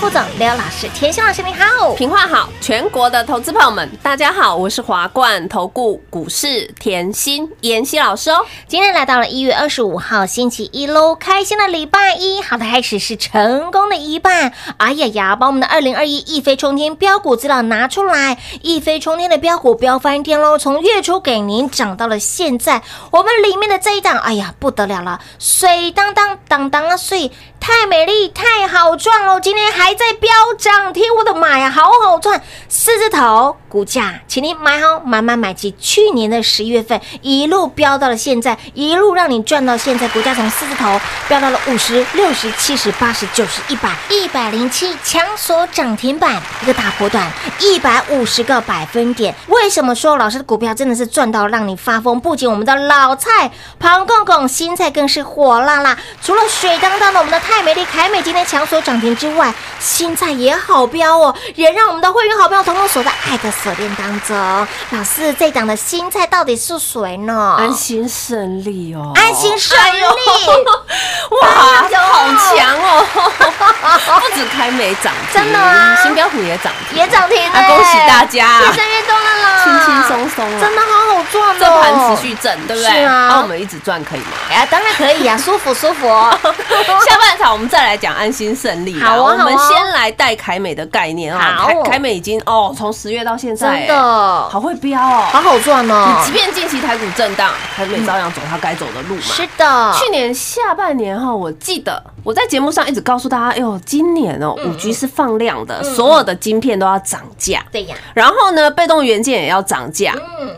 副总、刘老师，甜心老师你好。平话好，全国的投资朋友们，大家好，我是华冠投顾股市甜心妍希老师哦。今天来到了一月二十五号星期一喽，开心的礼拜一，好的开始是成功的一半。哎呀呀，把我们的二零二一一飞冲天标股资料拿出来，一飞冲天的标股飙翻天喽！从月初给您涨到了现在，我们里面的这一档，哎呀不得了了，水当当当当啊水，太美丽太好赚喽！今天还在飙涨停，我的妈呀，好好赚，四字头股价，请您买好买买买齐，去年的十一月份一路飙到了现在，一路让你赚到现在，股价从四字头飙到了五十六十七十八十九十一百一百零七，强锁涨停板，一个大波段，一百五十个百分点。为什么说老师的股票真的是赚到让你发疯？不仅我们的老菜庞公公新菜更是火辣辣，除了水当当的我们的泰美丽凯美今天强锁涨停之外，新菜也好飙哦，也让我们的会员好朋友统统锁在爱的锁链当中。老师，这档的新菜到底是谁呢？安心胜利哦，安心胜利。哇，哎好强哦！不止开美涨停，真的啊新标股也涨停，也涨停了、啊，恭喜大家！越赚越多了啦，轻轻松松啊真的好好赚哦。这盘持续挣，对不对？是啊那我们一直赚可以吗？哎，当然可以啊，舒服舒服哦。下半场我们再来讲安心胜利啦。好啊我们先来带凯美的概念啊。好凯凯美已经哦，从十月到现在，真的哎好会飙哦。好好赚哦你即。便近期台股震荡，凯美照样走它该走的路嘛。是的，去年下半年哈，我记得我在节目上一直告诉大家，哎呦，今年哦，五 G 是放量的，所有的晶片都要涨价，对呀，然后呢，被动元件也要涨价。嗯，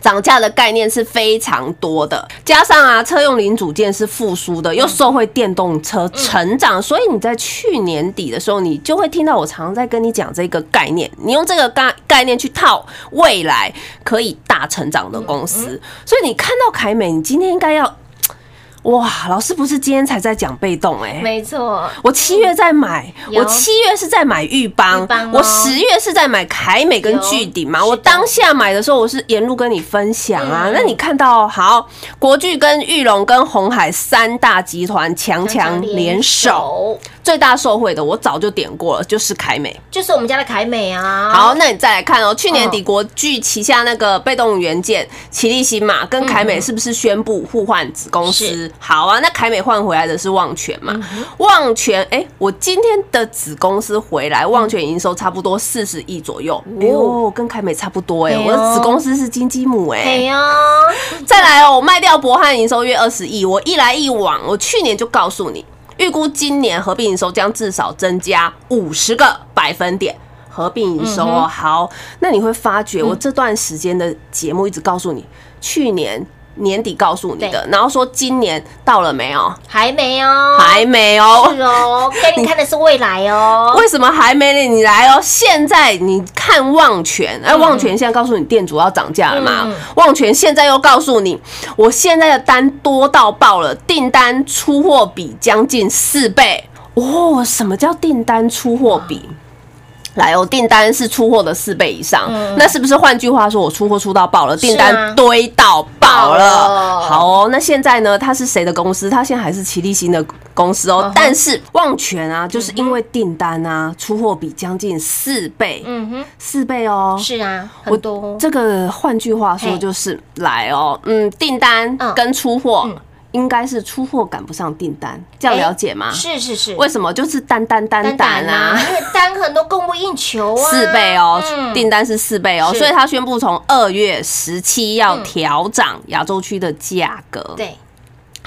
涨价的概念是非常多的，加上啊，车用零组件是复苏的，又受惠电动车成长，所以你在去年底的时候，你就会听到我常常在跟你讲这个概念，你用这个概概念去套未来可以大成长的公司，所以你看到凯美，你今天应该要。哇，老师不是今天才在讲被动哎、没错，我七月在买，我七月是在买玉邦玉邦哦，我十月是在买凯美跟巨鼎嘛。我当下买的时候，我是沿路跟你分享啊。嗯。那你看到好，国巨跟玉龙跟红海三大集团强强联手，，最大受惠的我早就点过了，就是凯美。就是我们家的凯美啊。好，那你再来看哦，去年底嗯国巨旗下那个被动元件奇力新嘛，跟凯美是不是宣布互换子公司？好啊，那凯美换回来的是旺泉嘛？旺泉，哎，我今天的子公司回来，旺泉营收差不多四十亿左右，哎呦，跟凯美差不多哎，我的子公司是金鸡母哎哎。呀，再来哦，我卖掉博汉营收约二十亿，我一来一往，我去年就告诉你，预估今年合并营收将至少增加五十个百分点。合并营收哦，好，那你会发觉我这段时间的节目一直告诉你，去年年底告诉你的，然后说今年到了没有？还没哦，还没哦。是哦，给你 看的是未来哦。为什么还没呢？你来哦！现在你看旺泉，哎，旺泉现在告诉你店主要涨价了嘛嗯？旺泉现在又告诉你，我现在的单多到爆了，订单出货比将近四倍哦。什么叫订单出货比？来哦，订单是出货的四倍以上，那是不是换句话说，我出货出到爆了，订单堆到爆爆了？了好哦，那现在呢？它是谁的公司？它现在还是齐力新的公司哦。嗯但是旺泉啊，就是因为订单啊，出货比将近四倍，嗯哼，四倍哦。是啊，我很多。这个换句话说就是来哦，嗯，订单嗯跟出货嗯应该是出货赶不上订单，这样了解吗？是是是，为什么？就是单单单单单啊。因为单很多供不应求啊，四倍哦，嗯订单是四倍哦，所以他宣布从二月十七要嗯调涨亚洲区的价格。对，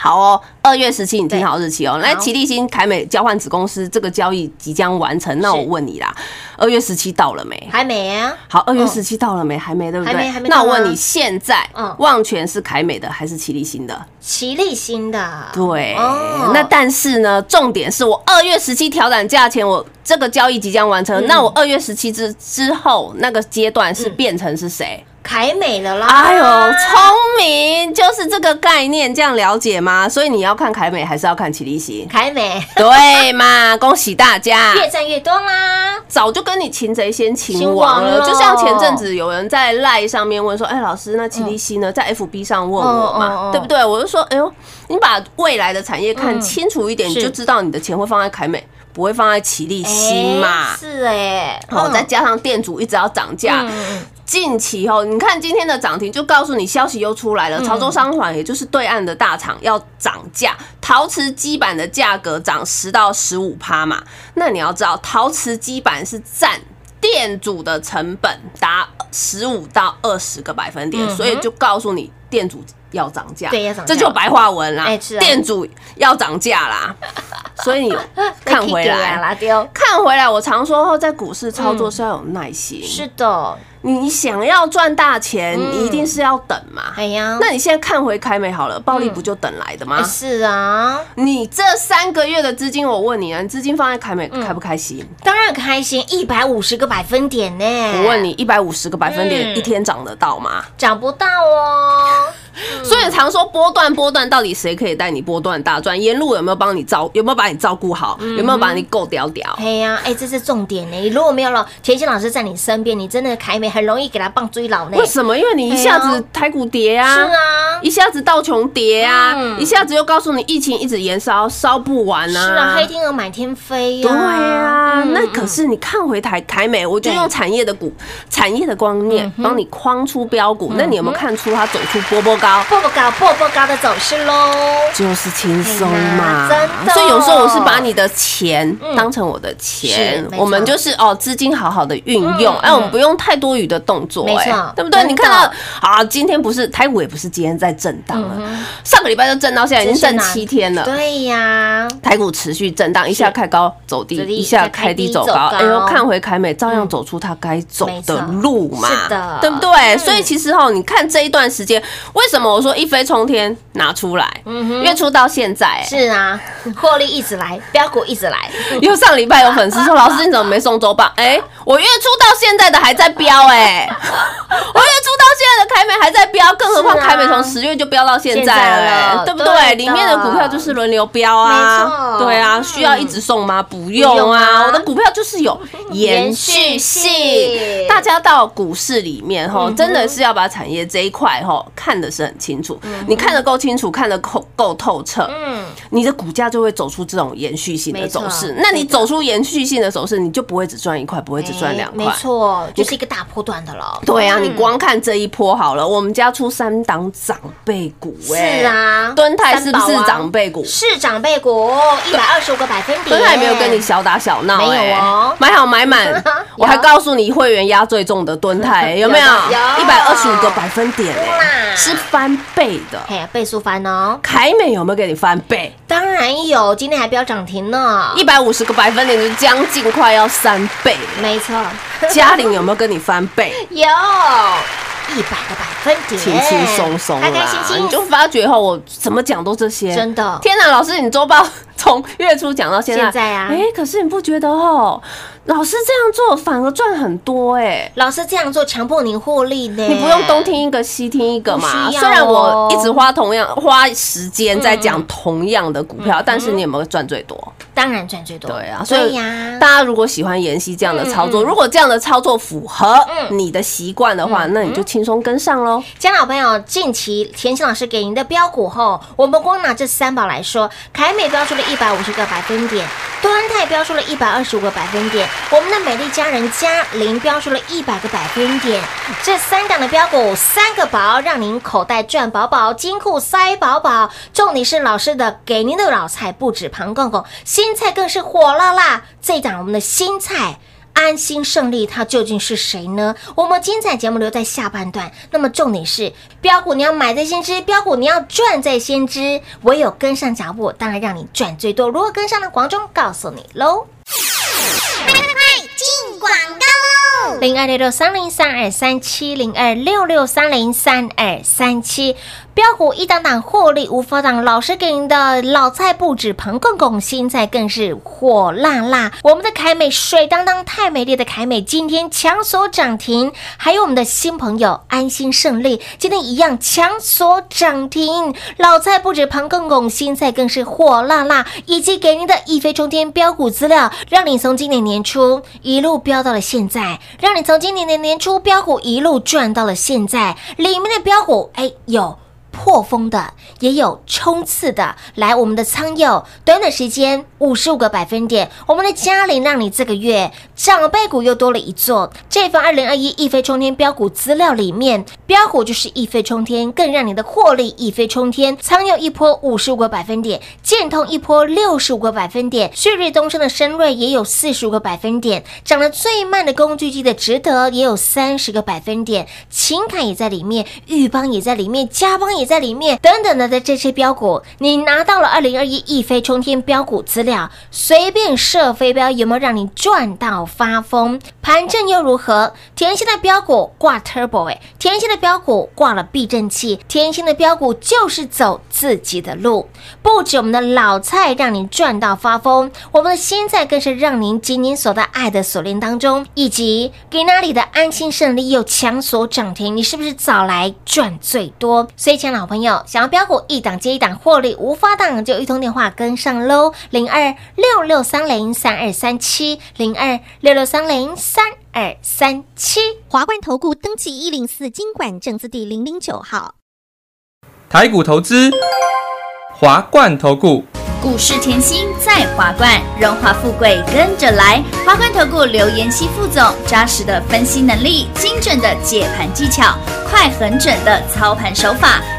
好哦，二月十七你听好日期哦。来，好奇力新凯美交换子公司这个交易即将完成，那我问你啦，二月十七到了没？还没啊，好，二月嗯十七到了没？还没，对不对？还没还没那我问你，现在嗯旺泉是凯美的还是奇力新的？奇力新的，对，哦那但是呢，重点是我二月十七调整价钱，我这个交易即将完成。嗯那我二月十七之之后那个阶段是变成是谁？凯美了啦，哎呦，聪明，就是这个概念，这样了解吗？所以你要看凯美还是要看奇力西？凯美对嘛，恭喜大家！越赚越多啦，早就跟你擒贼先擒擒王了，了就像前阵子有人在赖上面问说：“哎，老师，那奇力西呢？”在 FB 上问我嘛，嗯对不对？我就说：“哎呦，你把未来的产业看嗯清楚一点，你就知道你的钱会放在凯美，不会放在奇力西嘛哎。是哎，哦，嗯再加上店主一直要涨价，近期哦，你看今天的涨停就告诉你消息又出来了，嗯潮州商环也就是对岸的大厂要涨价，陶瓷基板的价格涨十到十五趴嘛。那你要知道，陶瓷基板是占店主的成本达十五到二十个百分点，所以就告诉你店主要涨价，对要涨这就白话文啦，哎是啊。店主要涨价啦，所以你看回来。啦，看回来，我常说后在股市操作是要有耐心，嗯是的，你想要赚大钱，一定是要等嘛。哎呀，那你现在看回凯美好了，暴利不就等来的吗？哎？是啊，你这三个月的资金，我问你啊，你资金放在凯美嗯。开不开心？当然开心，一百五十个百分点呢，我问你，一百五十个百分点嗯。一天涨得到吗？涨不到哦，所以常说波段波段，到底谁可以带你波段大赚？沿路有没有帮你照？有没有把你照顾好？嗯有没有把你够屌屌？哎呀，哎，这是重点呢。如果没有了田心老师在你身边，你真的凯美很容易给他棒追老呢。为什么？因为你一下子台股跌啊，是啊，一下子道琼跌啊，嗯一下子又告诉你疫情一直延烧，烧不完啊。是啊，黑天鹅满天飞呀。对啊，嗯那可是你看回台凯美，我就用产业的股、产业的观念帮你框出标股。那你有没有看出它走出波波高？步步高，步步高的走势喽。就是轻松嘛，哎真的所以有时候我是把你的钱嗯当成我的钱我们就是哦资金好好的运用，嗯哎，我们不用太多余的动作，哎，对不对？你看到啊，今天不是台股也不是今天在震荡了，嗯上个礼拜就震到现在已经震七天了，对呀，台股持续震荡，一下开高走低，一下开低走高。哎呦，看回凯美，照样走出它该走的路嘛，是的。对不对？嗯。所以其实哈，你看这一段时间，为什么我说一飞冲天拿出来？月初到现在，哎是啊，获利一直来，标股一直来。因为上礼拜有粉丝说，老师你怎么没送周报？哎，我月初到现在的还在标哎、我月初到现在的凯美还在标，更何况凯美从十月就飙到现现在在了、了欸，对不对？里面的股票就是轮流标啊，对啊，嗯需要一直送吗？不不用用啊啊，我的股票就是有 延续性性。大家到股市里面哈，嗯真的是要把产业这一块哈看的是很清楚，你看得够清楚，看得够够透彻，嗯，你的股价就会走出这种延续性的走势。那你走出延续性的走势，你就不会只赚一块，不会只赚两块。没错，就是一个大波段的了。对啊，嗯你光看这一波好了，我们家出三档长辈股、哎，是，啊，敦泰是不是长辈股？是长辈股，一百二十五个百分点。敦泰没有跟你小打小闹、没有哎哦买好买满，我还告诉你会员压最重的敦泰 有没有？有一百二十五个百分点、哎，是翻倍的。嘿，倍数翻哦，凯美有没有给你翻倍？当然有，今天还飙涨停呢。一百五十个百分点，就将近快要三倍。没错，嘉玲有没有跟你翻倍？有一百个百分点，轻轻松松啦，开开心心，你就发觉后，我怎么讲都这些，真的天哪，老师，你周报从月初讲到现在，现在啊哎，可是你不觉得哦，老师这样做反而赚很多哎。老师这样做，强迫您获利呢？你不用东听一个西听一个嘛，虽然我哦一直花同样花时间在讲同样的股票，但是你有没有赚最多？当然赚最多。对啊，所以对呀，大家如果喜欢妍希这样的操作，如果这样的操作符合嗯你的习惯的话，那你就轻松跟上喽。江老朋友，近期田心老师给您的标股后，我们光拿这三宝来说，凯美标出了一一百五十个百分点，端泰标出了一百二十五个百分点，我们的美丽佳人嘉玲标出了一百个百分点。这三档的标股，三个宝，让您口袋赚饱饱，金库塞饱饱。重点是老师的给您的老菜不止盘公公，新菜更是火辣辣。这档我们的新菜。安心胜利，它究竟是谁呢？我们精彩节目留在下半段。那么重点是标股你要买在先知，标股你要赚在先知，唯有跟上脚步，当然让你赚最多。如何跟上呢？广中告诉你喽。零二六六三零三二三七零二六六三零三二三七。标股一档档获利无法挡，老师给您的老菜不止彭公公，新菜更是火辣辣。我们的凯美水当当太美丽的凯美今天强锁涨停，还有我们的新朋友安心胜利今天一样强锁涨停。老菜不止彭公公，新菜更是火辣辣，以及给您的一飞冲天标股资料，让你从今年年初一路飙到了现在，让你从今年的年初标股一路赚到了现在。里面的标股，哎，有。破风的，也有冲刺的。来，我们的仓友，短短时间五十五个百分点，我们的嘉玲让你这个月长辈股又多了一座。这份二零二一一飞冲天标股资料里面，标股就是一飞冲天，更让你的获利一飞冲天。仓友一波五十五个百分点，建通一波六十五个百分点，旭日东升的深瑞也有四十五个百分点，涨得最慢的工具机的值得也有三十个百分点，情感也在里面，裕邦也在里面，嘉邦也在里面，等等的的这些标股，你拿到了二零二一一飞冲天标股资料，随便设飞镖，有没有让你赚到发疯？盘正又如何？甜心的标股挂 turbo 哎，甜心的标股挂了避震器，甜心的标股就是走自己的路，不止我们的老菜让你赚到发疯，我们的新菜更是让您紧紧锁在爱的锁链当中，以及给那里的安心胜利又强锁涨停，你是不是早来赚最多？所以，亲爱的好朋友，想要标股一档接一档获利无法挡，就一通电话跟上喽，零二六六三零三二三七，零二六六三零三二三七。华冠投顾登记一零四经管证字第零零九号。台股投资，华冠投顾。股市甜心在华冠，荣华富贵跟着来。华冠投顾刘延熙副总，扎实的分析能力，精准的解盘技巧，快狠准的操盘手法，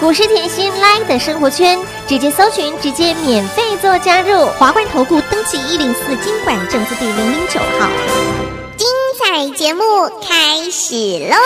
股市甜心 Live 的生活圈，直接搜寻，直接免费做加入。华冠投顾登记一零四金管证字第零零九号。精彩节目开始喽！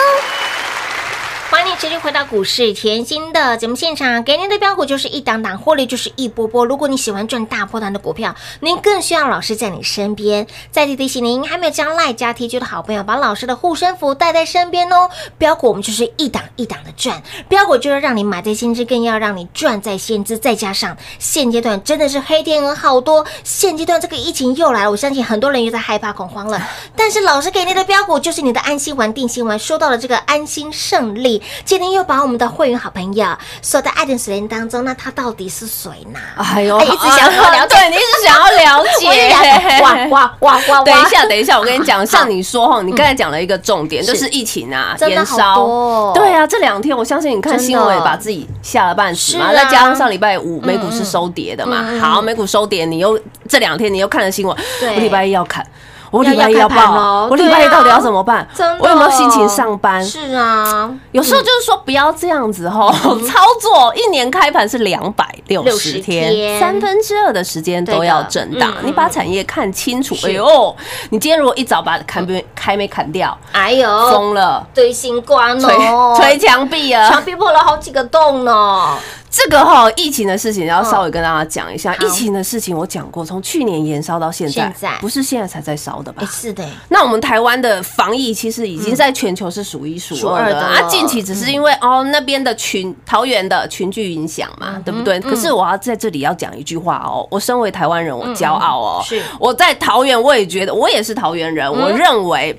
欢迎你持续回到股市甜心的节目现场，给您的标股就是一档档，获利就是一波波。如果你喜欢赚大波段的股票，您更需要老师在你身边。再次提醒您，还没有将赖加 T G 的好朋友，把老师的护身符带在身边哦。标股我们就是一档一档的赚，标股就是让你买在先知，更要让你赚在先知。再加上现阶段真的是黑天鹅好多，现阶段这个疫情又来了，我相信很多人又在害怕恐慌了。但是老师给你的标股就是你的安心丸、定心丸，说到了这个安心胜利。今天又把我们的会员好朋友锁在爱的水帘当中，那他到底是谁呢？哎呦，哎一直想要了解你一直想要了解。哇哇哇哇哇！等一下，等一下，我跟你讲，像你说哈，你刚才讲了一个重点，就是疫情啊，延烧。对啊，这两天我相信你看新闻也把自己吓了半死嘛，再加上上礼拜五美股是收跌的嘛好，美股收跌，你又这两天你又看了新闻，对我礼拜一要看。我要礼拜一要报咯，我礼拜一到底要怎么办？真的我有没有心情上班？是啊，有时候就是说不要这样子哈，嗯 操作一年开盘是两百六十天天，三分之二的时间都要震荡你把产业看清楚，哎呦，你今天如果一早把砍没开没砍掉，哎呦，疯了，堆新冠捶哦，捶墙壁啊！墙壁破了好几个洞呢。这个哈疫情的事情要稍微跟大家讲一下。好。疫情的事情我讲过，从去年延烧到现在，现在。不是现在才在烧的吧？哎，？是的，那我们台湾的防疫其实已经在全球是数一数数二二的。啊，近期只是因为哦那边的群桃园的群聚影响嘛，对不对？可是我要在这里要讲一句话哦，我身为台湾人，我骄傲哦，是我在桃园，我也觉得我也是桃园人，我认为。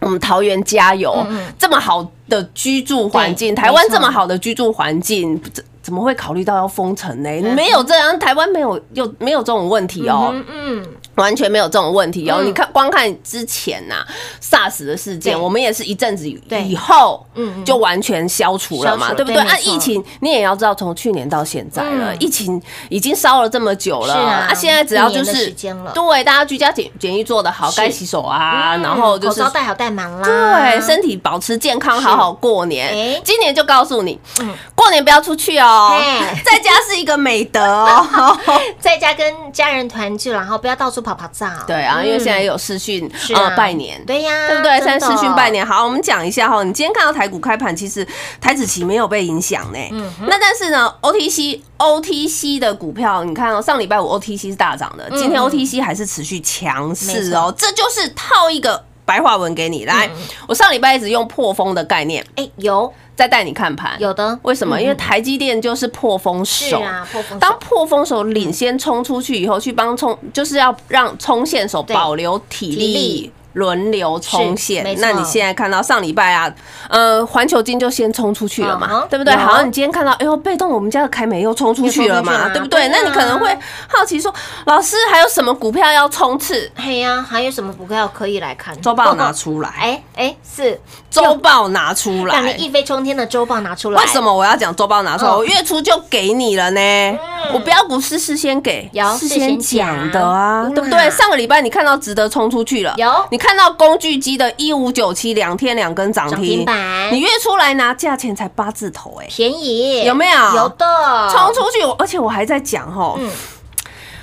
我们桃园加油！这么好的居住环境，台湾这么好的居住环境，怎怎么会考虑到要封城呢？没有这样，台湾没有有没有这种问题哦。嗯嗯，完全没有这种问题哦。嗯。你看，光看之前呐、SARS 的事件，我们也是一阵子以后嗯嗯。就完全消除了嘛，对不对？啊，疫情你也要知道，从去年到现在了，嗯。疫情已经烧了这么久了是啊现在只要就是对大家居家检检疫做得好，该洗手啊，嗯然后就是口罩戴好戴满啦，对，身体保持健康，好好过年。哎。今年就告诉你嗯，过年不要出去哦嘿，在家是一个美德哦。在家跟家人团聚，然后不要到处跑跑照。对啊，因为嗯现在也有视讯啊呃拜年，对呀，对不对？现在视讯拜年，好，我们讲一下哈。你今天看到台股开盘，其实台子期没有被影响呢。嗯那但是呢，OTC OTC 的股票，你看哦，上礼拜五 OTC 是大涨的，今天嗯 OTC 还是持续强没势哦。这就是套一个白话文给你嗯来。我上礼拜一直用破风的概念哎，有再带你看盘，有的，为什么？嗯因为台积电就是破风手。是啊，破风当破风手领先冲出去以后，去帮冲，就是要让冲线手保留体力。轮流冲线那你现在看到上礼拜啊，呃，环球金就先冲出去了嘛嗯，对不对？有好，你今天看到，哎呦，被动我们家的凯美又冲出去了嘛，对不对？那你可能会好奇说，老师还有什么股票要冲刺？嘿呀，还有什么股票可以来看？周报拿出来，哎哎，是周报拿出来。让你一飞冲天的周报拿出来。为什？么我要讲周报拿出来？嗯我月初就给你了呢。我标股是事先给，有事事先先讲讲的啊，嗯对不对？上个礼拜你看到值得冲出去了，有你看到工具机的一五九七两天两根涨涨停停板。你月出来拿价钱才八字头，哎，便宜。有没有？有的，冲出去，而且我还在讲吼。嗯。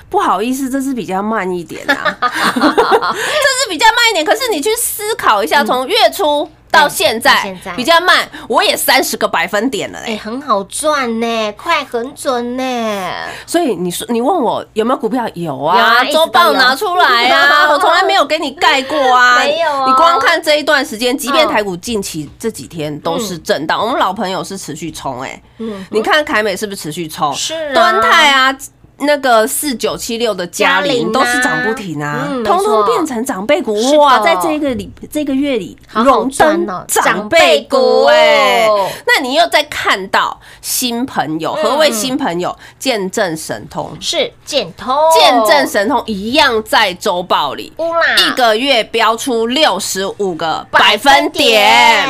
不好意思，这是比较慢一点啊，这是比较慢一点。可是你去思考一下，从月初到现在比较慢，我也三十个百分点了嘞。哎，很好赚呢，快很准呢。所以你说你问我有没有股票？有有啊啊一，直周报拿出来啊，我从来没有给你盖过啊。没有哦你光看这一段时间，即便嗯台股近期这几天都是震荡，我们老朋友是持续冲哎。嗯，你看凯美是不是持续冲？是啊敦泰啊。那个四九七六的嘉嘉陵啊。陵都是涨不停啊嗯，通通变成长辈股哇！在这个里这个月里，荣登长辈股哎，那你又在看到新朋友，嗯。何谓新朋友？见证神通，是见通，见证神通一样在周报里，一个月标出六十五个百分点，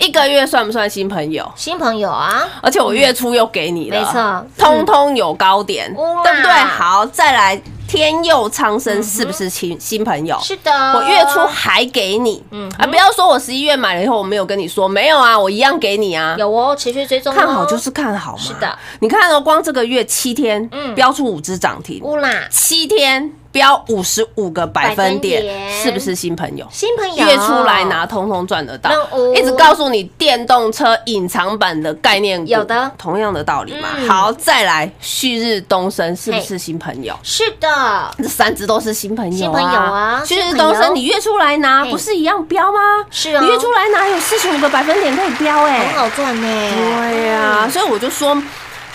一个月算不算新朋友？新朋友啊，而且我月初又给你了，没错。通通有高点，哇对不对？好，再来天佑苍生是不是新新朋友？是的，我月初还给你，嗯啊，不要说我十一月买了以后我没有跟你说，没有啊，我一样给你啊。有哦，持续追踪哦，看好就是看好嘛。是的，你看哦，光这个月七天，嗯标出五只涨停，乌啦，七天标五十五个百分点，是不是新朋友？新朋友。月出来拿，通通赚得到，一直告诉你电动车隐藏版的概念，有的。同样的道理嘛。嗯。好，再来旭日东升是不是新朋友？是的，这三只都是新朋友、新朋友啊旭日东升，你月出来拿不是一样标吗？是啊。你月出来拿有四十五个百分点可以标哎、很好赚呢，对呀、所以我就说。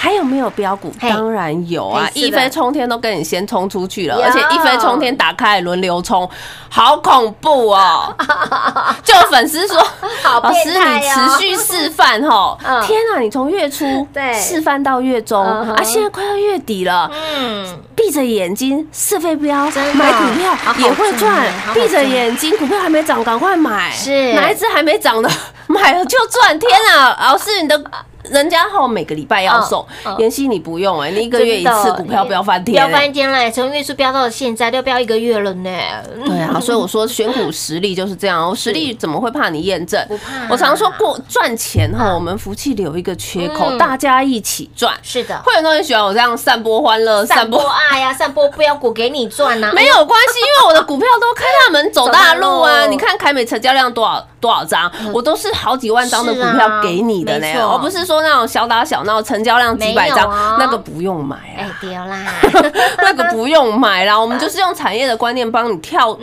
还有没有标股？嘿当然有啊！一飞冲天都跟你先冲出去了，而且一飞冲天打开轮流冲，好恐怖哦！就有粉丝说，好老师你哦持续示范吼 嗯，天啊，你从月初对示范到月中啊，现在快要月底了，嗯，闭着眼睛是飞镖真的，买股票也会赚闭着眼睛股票还没涨，赶快买。是哪一只还没涨的，买了就赚。天啊，老师你的。人家后每个礼拜要送妍希你不用哎，你一个月一次股票飙翻天飙欸，翻天了，从月初飙到现在，都飙一个月了呢。对啊，所以我说选股实力就是这样，我实力怎么会怕你验证？不怕我常说过赚钱哈，我们福气留一个缺口，嗯大家一起赚。是的，会员都很喜欢我这样散播欢乐，散播散播爱呀，散播标股给你赚呐，没有关系，因为我的股票都开大门走大路啊！你看凯美成交量多少多少张，我都是好几万张的股票给你的呢，而不是说那种小打小闹，成交量几百张那个不用买哎啊，，丢啦，那个不用买啦。我们就是用产业的观念帮你跳。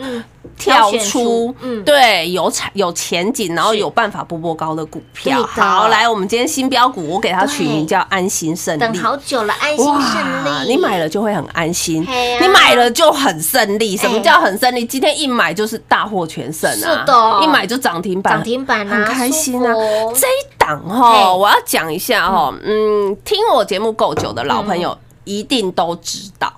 跳挑出对，有产有前景，然后有办法波波高的股票。好，来，我们今天新标股，我给它取名叫安心胜利。等好久了，安心胜利，你买了就会很安心，啊你买了就很胜利。什么哎叫很胜利？今天一买就是大获全胜啊！是的。一买就涨停板，涨停板啊很开心啊！这一档嘿。哈，我要讲一下哈，嗯，听我节目够久的老朋友一定都知道，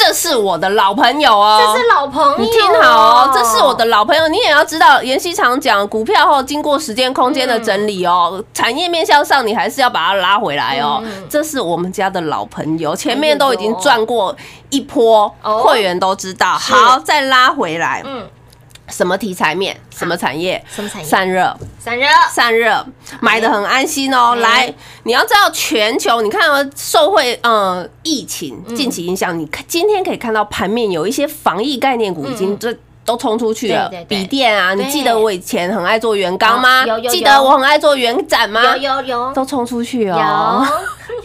这是我的老朋友哦，这是老朋友，你听好哦，这是我的老朋友，你也要知道，妍希常讲股票后经过时间空间的整理哦，产业面向上，你还是要把它拉回来哦。这是我们家的老朋友，前面都已经赚过一波，哦。会员都知道。好，再拉回来，嗯，什么题材面，什么产业？什么产业散热。散热，散热买的很安心哦。哎来，你要知道全球，你看哦，受惠嗯疫情近期影响，你看今天可以看到盘面有一些防疫概念股已经这。都冲出去了笔电啊，你对记得我以前很爱做原钢吗有有？记得我很爱做原展吗？有有有都冲出去哦。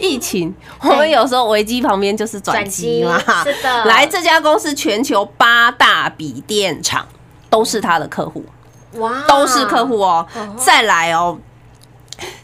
有，疫情，我们有时候危机旁边就是转机嘛。是的来，这家公司全球八大笔电厂都是他的客户。哇，都是客户哦哦。再来哦，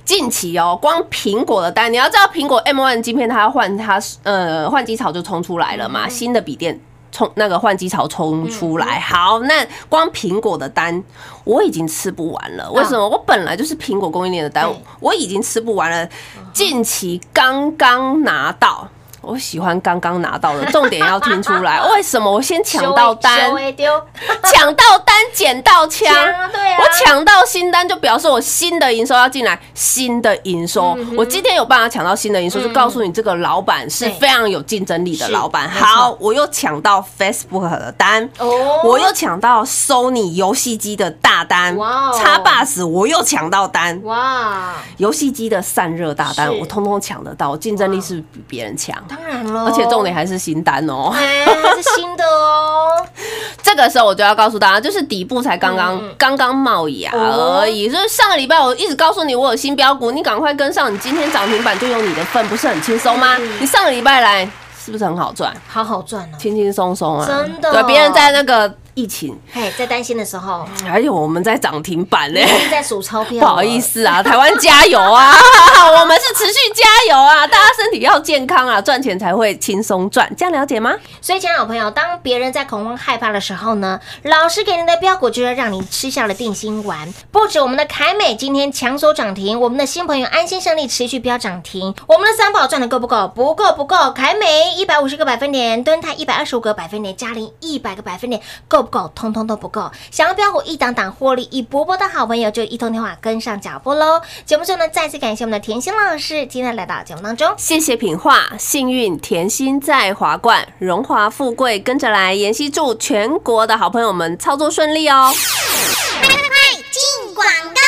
近期哦，光苹果的单，你要知道苹果 M1 晶片它要换它呃换机槽就冲出来了嘛，新的笔电。冲那个换机潮冲出来，好，那光苹果的单我已经吃不完了。为什么？我本来就是苹果供应链的单，我已经吃不完了。近期刚刚拿到，我喜欢刚刚拿到的，重点要听出来。为什么？我先抢到单，丢，抢到单，捡到枪。啊对啊。我抢到新单，就表示我新的营收要进来，新的营收。嗯我今天有办法抢到新的营收，就告诉你这个老板是非常有竞争力的老板。好，我又抢到 Facebook 的单。哦。我又抢到 Sony 游戏机的大单哇哦。叉 bus 我又抢到单，哇，游戏机的散热大单我通通抢得到，我竞争力是比别人强，当然了，而且重点还是新单哦。哎是新的哦，这个时候我就要告诉大家，就是底部才刚刚刚刚冒芽而已。就是上个礼拜我一直告诉你我有新标股，你赶快跟上，你今天涨停板就有你的份，不是很轻松吗？你上个礼拜来是不是很好赚？好好赚哦，轻轻松松啊，真的对，别人在那个疫情，嘿，在担心的时候，还有我们在涨停板呢、在数钞票，不好意。思啊，台湾加油啊！我们是持续加油啊！大家身体要健康啊，赚钱才会轻松赚，这样了解吗？所以，亲爱的朋友，当别人在恐慌害怕的时候呢，老师给您的标股就是让你吃下了定心丸。不止我们的凯美今天强手涨停，我们的新朋友安心胜利持续飙涨停，我们的三宝赚的够不够？不够，不够。凯美一百五十个百分点，敦泰一百二十五个百分点，嘉玲一百个百分点，够不够？通通都不够。想要标股一档档获利一波波的好朋友，就一通电话跟上脚步喽。节目最后呢，再次感谢我们的甜心老师今天来到节目当中。谢谢品画，幸运甜心在华冠，荣华富贵跟着来。妍希祝全国的好朋友们操作顺利哦。进广告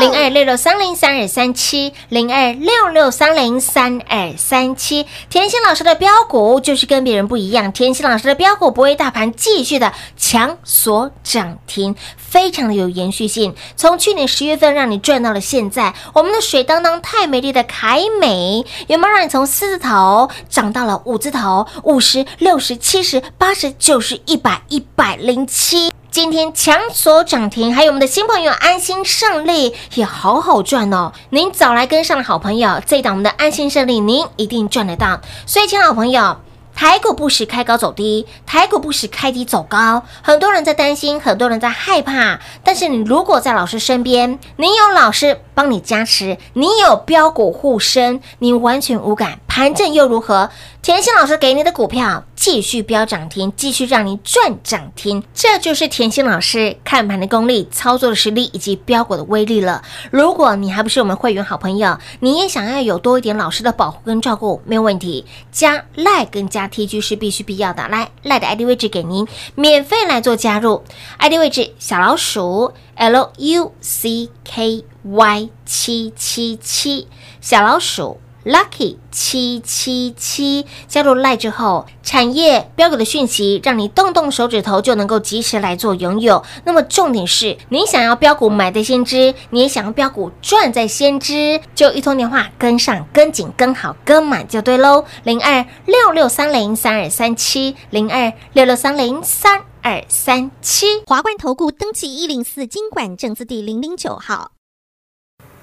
喽！零二六六三零三二三七，零二六六三零三二三七。甜心老师的标股就是跟别人不一样，甜心老师的标股不会大盘继续的强强锁涨停，非常的有延续性。从去年十月份让你赚到了现在，我们的水当当太美丽的凯美，有没有让你从四字头涨到了五字头？五十、六十、七十、八十、九十、一百、一百零七。今天强锁涨停，还有我们的新朋友安心胜利也好好赚哦。您早来跟上的好朋友，这一档我们的安心胜利，您一定赚得到。所以，亲爱的好朋友。台股不时开高走低，台股不时开低走高，很多人在担心，很多人在害怕。但是你如果在老师身边，你有老师帮你加持，你有标股护身，你完全无感。盘正又如何？甜心老师给你的股票继续飙涨停，继续让你赚涨停，这就是甜心老师看盘的功力、操作的实力以及标股的威力了。如果你还不是我们会员好朋友，你也想要有多一点老师的保护跟照顾，没有问题，加赖跟加 TG 是必须必要的。来，，let ID 位置给您免费来做加入，ID 位置小老鼠 L U C K Y 七七七，小老鼠。Lucky 七七七加入 Lie 之后，产业标股的讯息，让你动动手指头就能够及时来做拥有。那么重点是你想要标股买在先知，你也想要标股赚在先知，就一通电话跟上、跟紧、跟好、跟满就对喽。零二六六三零三二三七，零二六六三零三二三七。华冠投顾登记一零四经管证字第零零九号。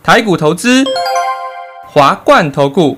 台股投资，华冠投顾。